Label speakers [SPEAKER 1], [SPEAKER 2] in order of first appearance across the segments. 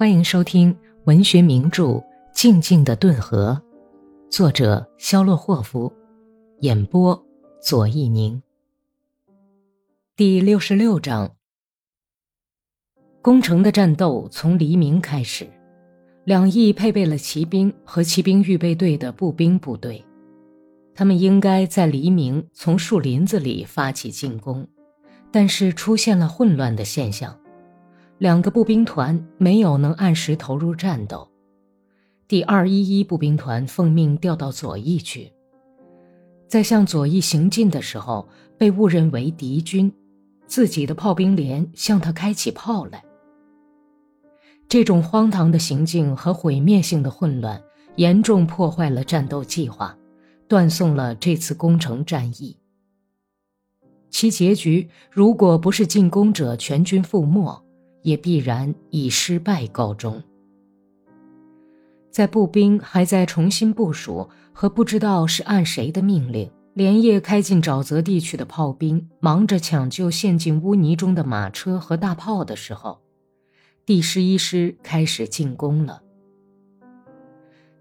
[SPEAKER 1] 欢迎收听文学名著《静静的顿河》，作者肖洛霍夫，演播左一宁。第六十六章：攻城的战斗从黎明开始，两翼配备了骑兵和骑兵预备队的步兵部队，他们应该在黎明从树林子里发起进攻，但是出现了混乱的现象。两个步兵团没有能按时投入战斗，第二一一步兵团奉命调到左翼去，在向左翼行进的时候被误认为敌军，自己的炮兵连向他开起炮来。这种荒唐的行径和毁灭性的混乱，严重破坏了战斗计划，断送了这次攻城战役。其结局，如果不是进攻者全军覆没。也必然以失败告终。在步兵还在重新部署和不知道是按谁的命令连夜开进沼泽地区的炮兵忙着抢救陷进污泥中的马车和大炮的时候，第十一师开始进攻了。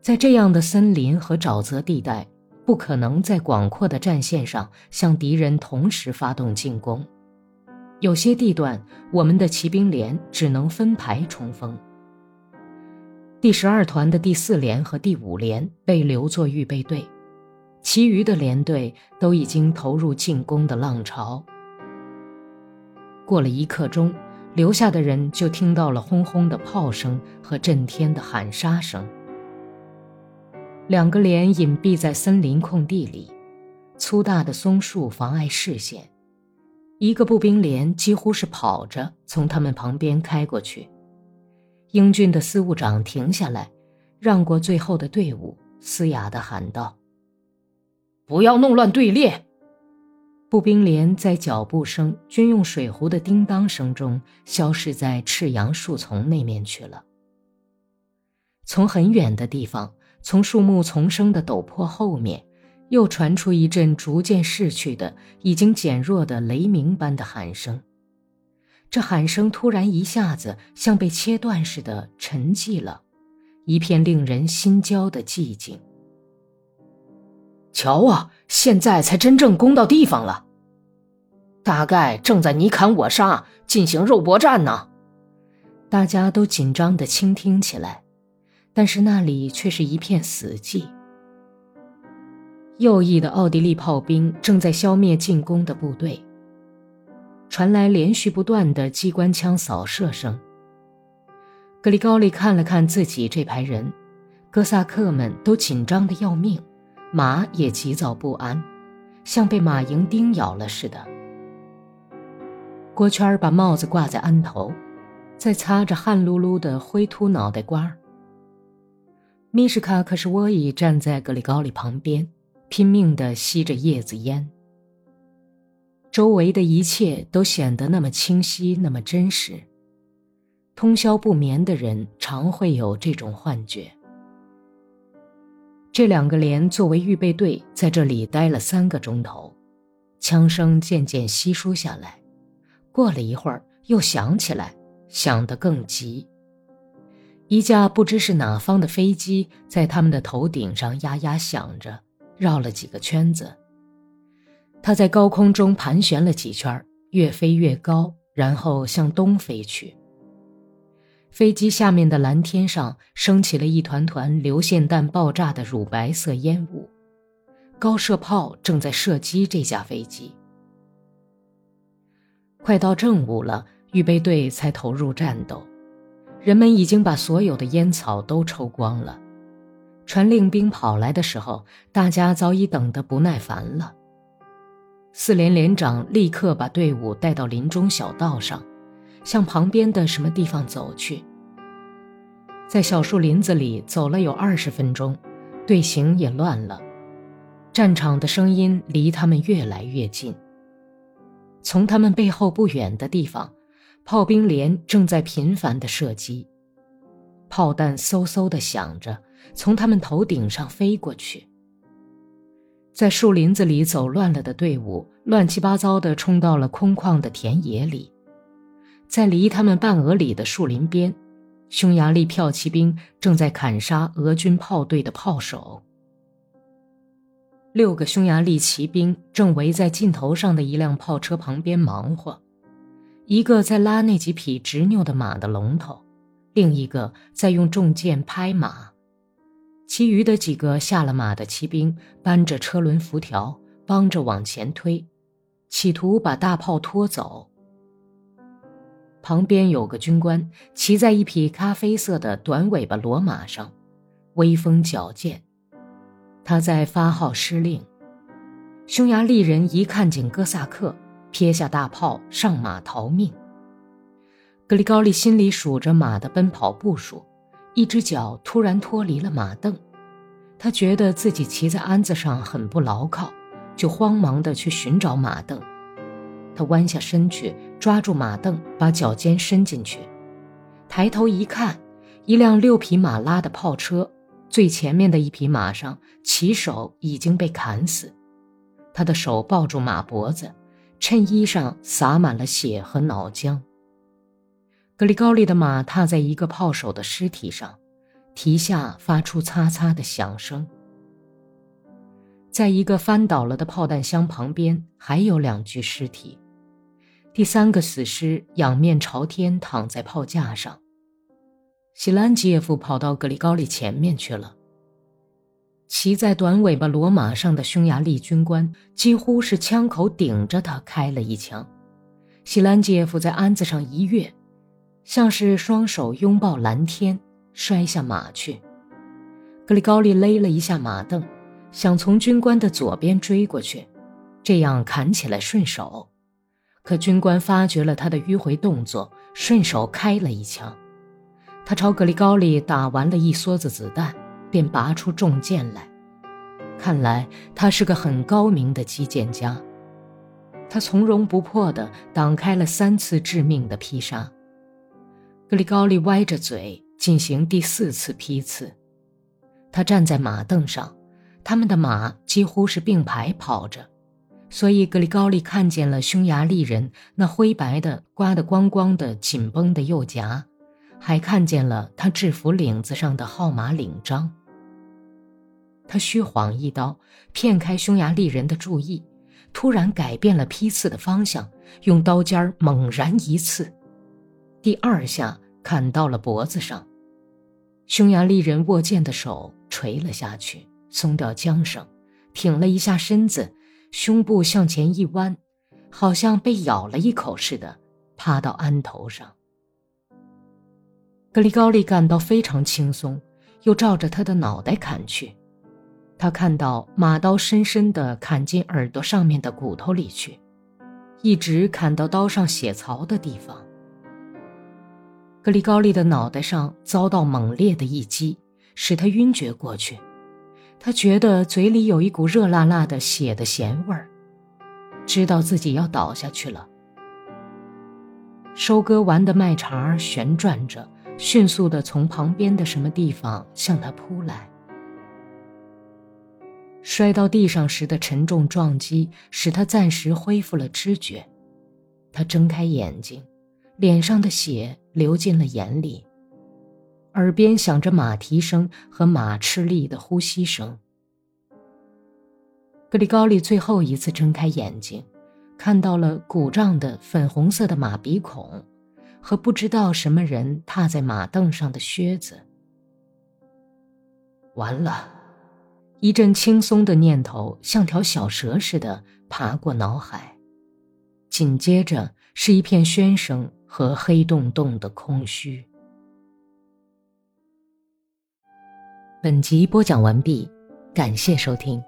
[SPEAKER 1] 在这样的森林和沼泽地带，不可能在广阔的战线上向敌人同时发动进攻。有些地段，我们的骑兵连只能分排冲锋。第十二团的第四连和第五连被留作预备队，其余的连队都已经投入进攻的浪潮。过了一刻钟，留下的人就听到了轰轰的炮声和震天的喊杀声。两个连隐蔽在森林空地里，粗大的松树妨碍视线。一个步兵连几乎是跑着从他们旁边开过去，英俊的司务长停下来，让过最后的队伍，嘶哑地喊道：“
[SPEAKER 2] 不要弄乱队列！”
[SPEAKER 1] 步兵连在脚步声、军用水壶的叮当声中消失在赤杨树丛那面去了。从很远的地方，从树木丛生的陡坡后面。又传出一阵逐渐逝去的、已经减弱的雷鸣般的喊声。这喊声突然一下子像被切断似的沉寂了，一片令人心焦的寂静。
[SPEAKER 2] 瞧啊，现在才真正攻到地方了，大概正在你砍我杀，进行肉搏战呢。
[SPEAKER 1] 大家都紧张地倾听起来，但是那里却是一片死寂。右翼的奥地利炮兵正在消灭进攻的部队，传来连续不断的机关枪扫射声。格里高利看了看自己这排人，哥萨克们都紧张的要命，马也急躁不安，像被马蝇叮咬了似的。郭圈把帽子挂在鞍头，在擦着汗漉漉的灰秃脑袋瓜米什卡可是沃伊站在格里高利旁边。拼命地吸着叶子烟，周围的一切都显得那么清晰，那么真实。通宵不眠的人常会有这种幻觉。这两个连作为预备队在这里待了三个钟头，枪声渐渐稀疏下来。过了一会儿，又响起来，响得更急。一架不知是哪方的飞机在他们的头顶上呀呀响着。绕了几个圈子，它在高空中盘旋了几圈，越飞越高，然后向东飞去。飞机下面的蓝天上升起了一团团流线弹爆炸的乳白色烟雾，高射炮正在射击这架飞机。快到正午了，预备队才投入战斗，人们已经把所有的烟草都抽光了。传令兵跑来的时候，大家早已等得不耐烦了。四连连长立刻把队伍带到林中小道上，向旁边的什么地方走去。在小树林子里走了有二十分钟，队形也乱了，战场的声音离他们越来越近。从他们背后不远的地方，炮兵连正在频繁地射击，炮弹嗖嗖地响着。从他们头顶上飞过去，在树林子里走乱了的队伍，乱七八糟地冲到了空旷的田野里，在离他们半俄里的树林边，匈牙利骠骑兵正在砍杀俄军炮队的炮手。六个匈牙利骑兵正围在尽头上的一辆炮车旁边忙活，一个在拉那几匹执拗的马的龙头，另一个在用重剑拍马。其余的几个下了马的骑兵搬着车轮辐条，帮着往前推，企图把大炮拖走。旁边有个军官骑在一匹咖啡色的短尾巴骡马上，威风矫健。他在发号施令。匈牙利人一看见哥萨克，撇下大炮上马逃命。格里高利心里数着马的奔跑步数，一只脚突然脱离了马凳，他觉得自己骑在鞍子上很不牢靠，就慌忙地去寻找马凳。他弯下身去，抓住马凳，把脚尖伸进去，抬头一看，一辆六匹马拉的炮车。最前面的一匹马上，骑手已经被砍死，他的手抱住马脖子，衬衣上洒满了血和脑浆。格里高利的马踏在一个炮手的尸体上，蹄下发出擦擦的响声。在一个翻倒了的炮弹箱旁边，还有两具尸体，第三个死尸仰面朝天躺在炮架上。西兰吉耶夫跑到格里高利前面去了。骑在短尾巴骡马上的匈牙利军官几乎是枪口顶着他开了一枪。西兰吉耶夫在鞍子上一跃，像是双手拥抱蓝天，摔下马去。格里高利勒了一下马凳，想从军官的左边追过去，这样砍起来顺手。可军官发觉了他的迂回动作，顺手开了一枪。他朝格里高利打完了一梭子子弹，便拔出重剑来。看来他是个很高明的击剑家。他从容不迫地挡开了三次致命的劈杀。格里高利歪着嘴进行第四次劈刺。他站在马凳上，他们的马几乎是并排跑着，所以格里高利看见了匈牙利人那灰白的、刮得光光的、紧绷的右颊。还看见了他制服领子上的号码领章。他虚晃一刀，骗开匈牙利人的注意，突然改变了劈刺的方向，用刀尖猛然一刺，第二下砍到了脖子上。匈牙利人握剑的手垂了下去，松掉缰绳，挺了一下身子，胸部向前一弯，好像被咬了一口似的，趴到鞍头上。格里高利感到非常轻松，又照着他的脑袋砍去。他看到马刀深深地砍进耳朵上面的骨头里去，一直砍到刀上血槽的地方。格里高利的脑袋上遭到猛烈的一击，使他晕厥过去。他觉得嘴里有一股热辣辣的血的咸味儿，知道自己要倒下去了。收割完的麦茬旋转着。迅速地从旁边的什么地方向他扑来，摔到地上时的沉重撞击使他暂时恢复了知觉。他睁开眼睛，脸上的血流进了眼里，耳边响着马蹄声和马吃力的呼吸声。格里高利最后一次睁开眼睛，看到了鼓胀的粉红色的马鼻孔。和不知道什么人踏在马凳上的靴子。完了，一阵轻松的念头像条小蛇似的爬过脑海，紧接着是一片喧声和黑洞洞的空虚。本集播讲完毕，感谢收听。